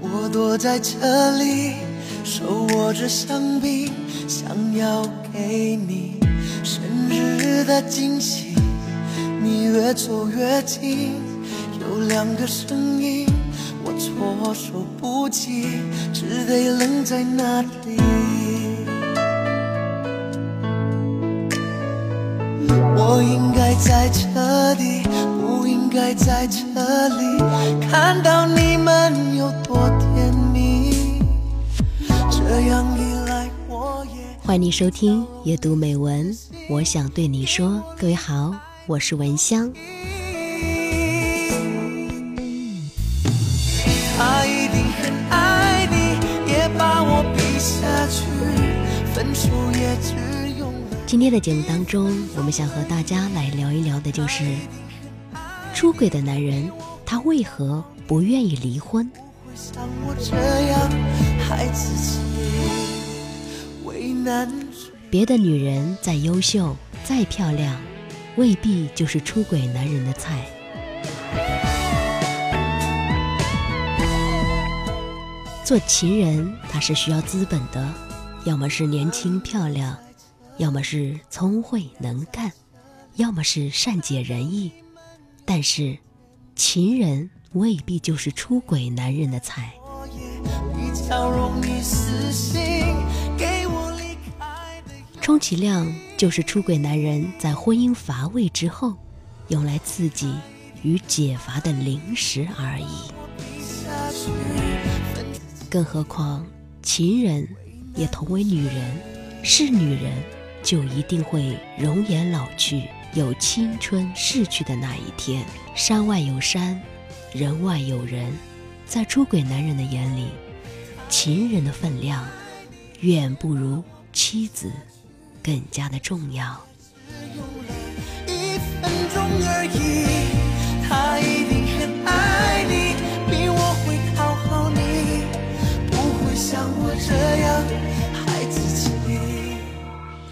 我躲在这里，手握着香槟，想要给你生日的惊喜。你越走越近，有两个声音，我措手不及，只得愣在那里。我应该在这里，不应该在这里，看到你们有多甜蜜。这样一来，我也欢迎你收听阅读美文，我想对你说，各位好，我是文香。他一定很爱你，也把我比下去，分手也只。今天的节目当中，我们想和大家来聊一聊的就是出轨的男人，他为何不愿意离婚？别的女人再优秀、再漂亮，未必就是出轨男人的菜。做情人，他是需要资本的，要么是年轻漂亮，要么是聪慧能干，要么是善解人意。但是，情人未必就是出轨男人的菜。充其量就是出轨男人在婚姻乏味之后，用来刺激与解乏的零食而已。更何况，情人也同为女人，是女人就一定会容颜老去，有青春逝去的那一天。山外有山，人外有人，在出轨男人的眼里，情人的分量远不如妻子更加的重要。一分钟而已，他一定很爱你，比我会讨好你，不会像我这样。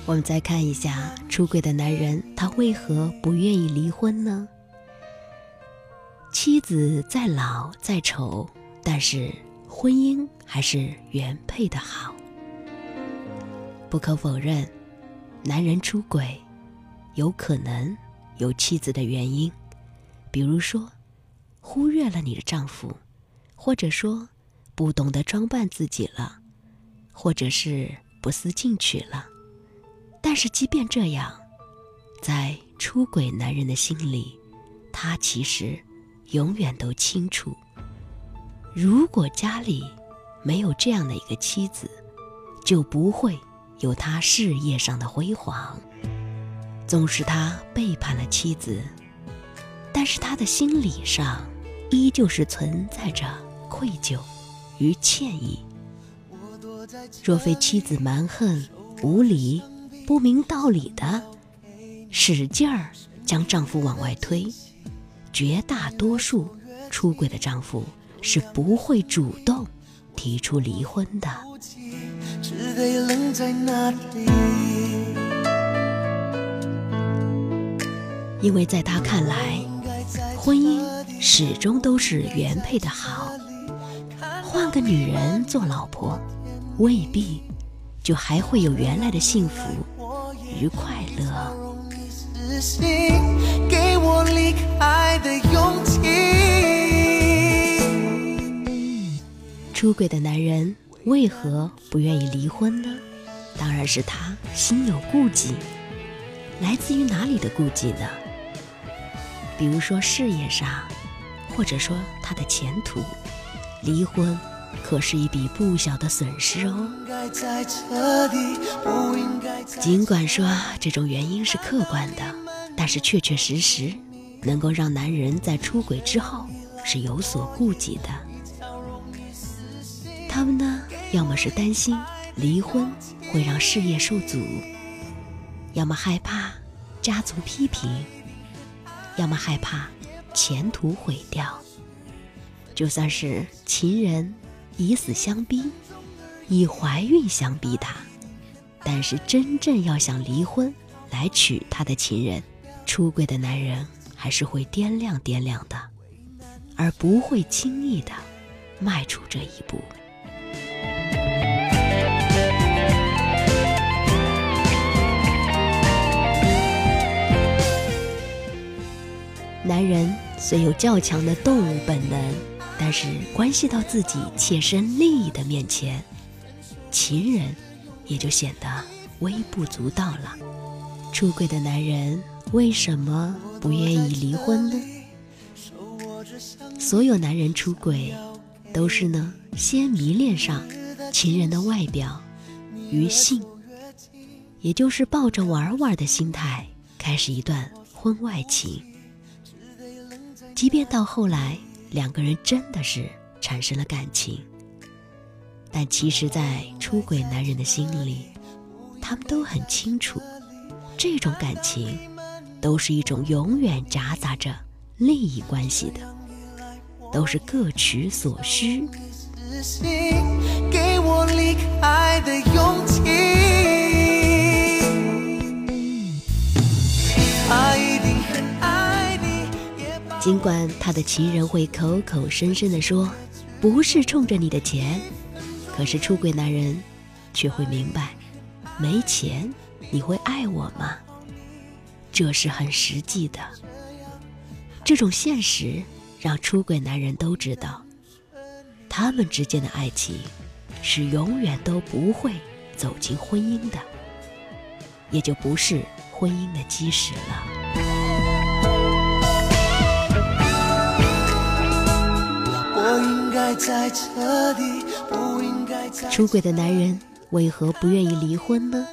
我们再看一下出轨的男人，他为何不愿意离婚呢？妻子再老再丑，但是婚姻还是原配的好。不可否认，男人出轨有可能有妻子的原因，比如说忽略了你的丈夫，或者说不懂得装扮自己了，或者是不思进取了。但是即便这样，在出轨男人的心里，他其实永远都清楚，如果家里没有这样的一个妻子，就不会有他事业上的辉煌。纵使他背叛了妻子，但是他的心理上依旧是存在着愧疚与歉意。若非妻子蛮横无理、不明道理的使劲儿将丈夫往外推，绝大多数出轨的丈夫是不会主动提出离婚的。只得愣在那里。因为在他看来，婚姻始终都是原配的好，换个女人做老婆，未必就还会有原来的幸福与快乐。给我离开的勇气。出轨的男人为何不愿意离婚呢？当然是他心有顾忌。来自于哪里的顾忌呢？比如说事业上，或者说他的前途，离婚可是一笔不小的损失哦。尽管说这种原因是客观的，但是确确实实能够让男人在出轨之后是有所顾忌的。他们呢，要么是担心离婚会让事业受阻，要么害怕家族批评，要么害怕前途毁掉。就算是情人以死相逼，以怀孕相逼他，但是真正要想离婚来娶她的情人，出轨的男人还是会掂量掂量的，而不会轻易的迈出这一步。男人虽有较强的动物本能，但是关系到自己切身利益的面前，情人也就显得微不足道了。出轨的男人为什么不愿意离婚呢？所有男人出轨，都是呢先迷恋上情人的外表与性，也就是抱着玩玩的心态开始一段婚外情。即便到后来两个人真的是产生了感情，但其实，在出轨男人的心里，他们都很清楚，这种感情都是一种永远夹杂着利益关系的，都是各取所需。给我离开的勇气。尽管他的情人会口口声声地说，不是冲着你的钱，可是出轨男人却会明白，没钱你会爱我吗？这是很实际的。这种现实让出轨男人都知道，他们之间的爱情是永远都不会走进婚姻的，也就不是婚姻的基石了。我应该在彻底出轨的男人为何不愿意离婚呢？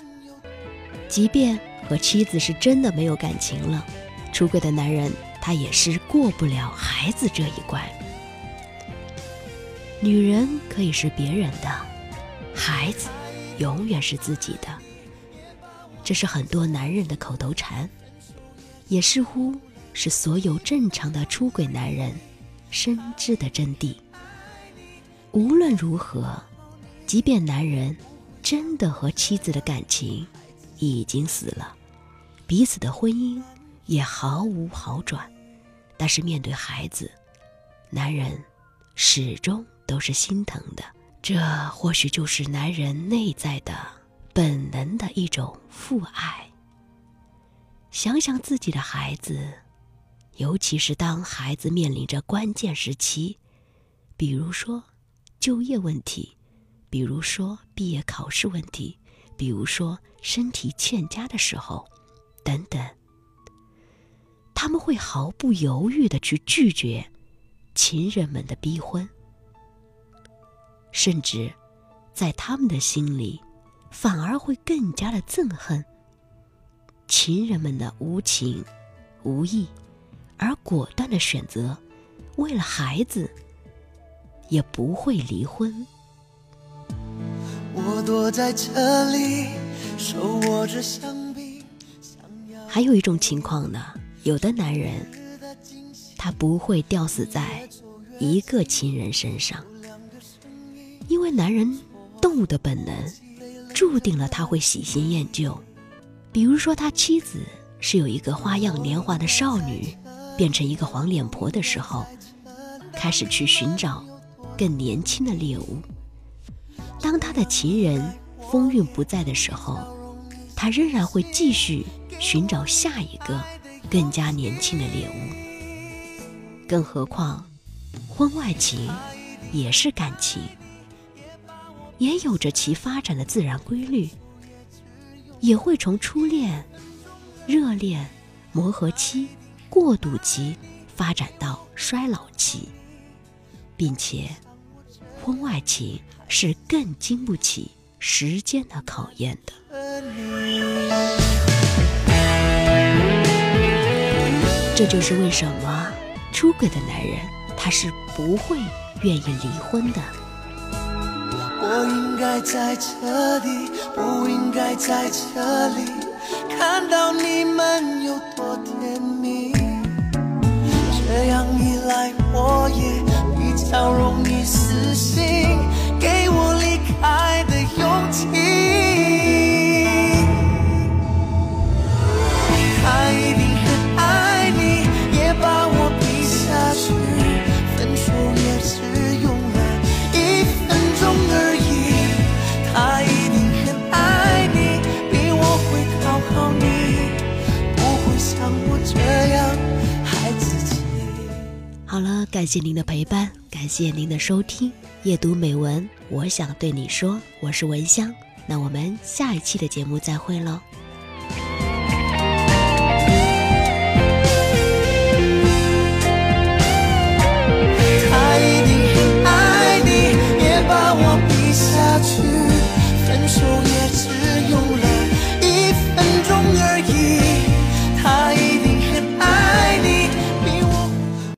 即便和妻子是真的没有感情了，出轨的男人他也是过不了孩子这一关。女人可以是别人的，孩子永远是自己的。这是很多男人的口头禅，也似乎是所有正常的出轨男人深知的真谛。无论如何，即便男人真的和妻子的感情已经死了，彼此的婚姻也毫无好转，但是面对孩子，男人始终都是心疼的。这或许就是男人内在的本能的一种父爱。想想自己的孩子，尤其是当孩子面临着关键时期，比如说。就业问题，比如说毕业考试问题，比如说身体欠佳的时候，等等，他们会毫不犹豫的去拒绝情人们的逼婚，甚至在他们的心里，反而会更加的憎恨情人们的无情无义，而果断的选择为了孩子。也不会离婚。还有一种情况呢，有的男人他不会吊死在一个情人身上，因为男人动物的本能注定了他会喜新厌旧。比如说，他妻子是有一个花样年华的少女，变成一个黄脸婆的时候，开始去寻找。更年轻的猎物。当他的情人风韵不在的时候，他仍然会继续寻找下一个更加年轻的猎物。更何况，婚外情也是感情，也有着其发展的自然规律，也会从初恋、热恋、磨合期、过渡期发展到衰老期，并且。婚外情是更经不起时间的考验的。这就是为什么出轨的男人他是不会愿意离婚的。我应该在这里，不应该在这里，看到你们有多甜蜜。这样一来，我也。比较容给我离开的勇气。很爱你，也把我比下去，分手也只用了一分钟而已。他一定很爱你，比我会讨好你，不会像我这样。好了，感谢您的陪伴。感谢您的收听。夜读美文，我想对你说，我是文香。那我们下一期的节目再会喽。